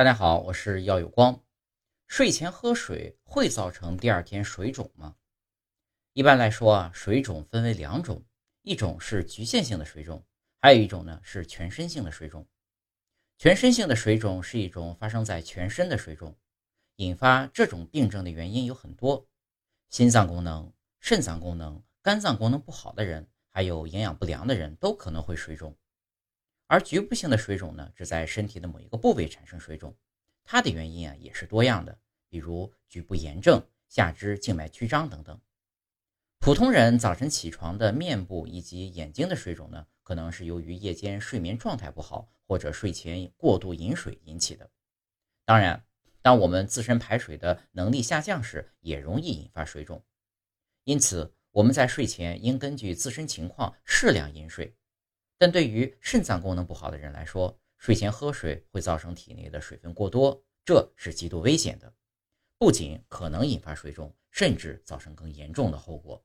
大家好，我是耀有光。睡前喝水会造成第二天水肿吗？一般来说啊，水肿分为两种，一种是局限性的水肿，还有一种呢是全身性的水肿。全身性的水肿是一种发生在全身的水肿，引发这种病症的原因有很多，心脏功能、肾脏功能、肝脏功能不好的人，还有营养不良的人都可能会水肿。而局部性的水肿呢，只在身体的某一个部位产生水肿，它的原因啊也是多样的，比如局部炎症、下肢静脉曲张等等。普通人早晨起床的面部以及眼睛的水肿呢，可能是由于夜间睡眠状态不好或者睡前过度饮水引起的。当然，当我们自身排水的能力下降时，也容易引发水肿。因此，我们在睡前应根据自身情况适量饮水。但对于肾脏功能不好的人来说，睡前喝水会造成体内的水分过多，这是极度危险的，不仅可能引发水肿，甚至造成更严重的后果。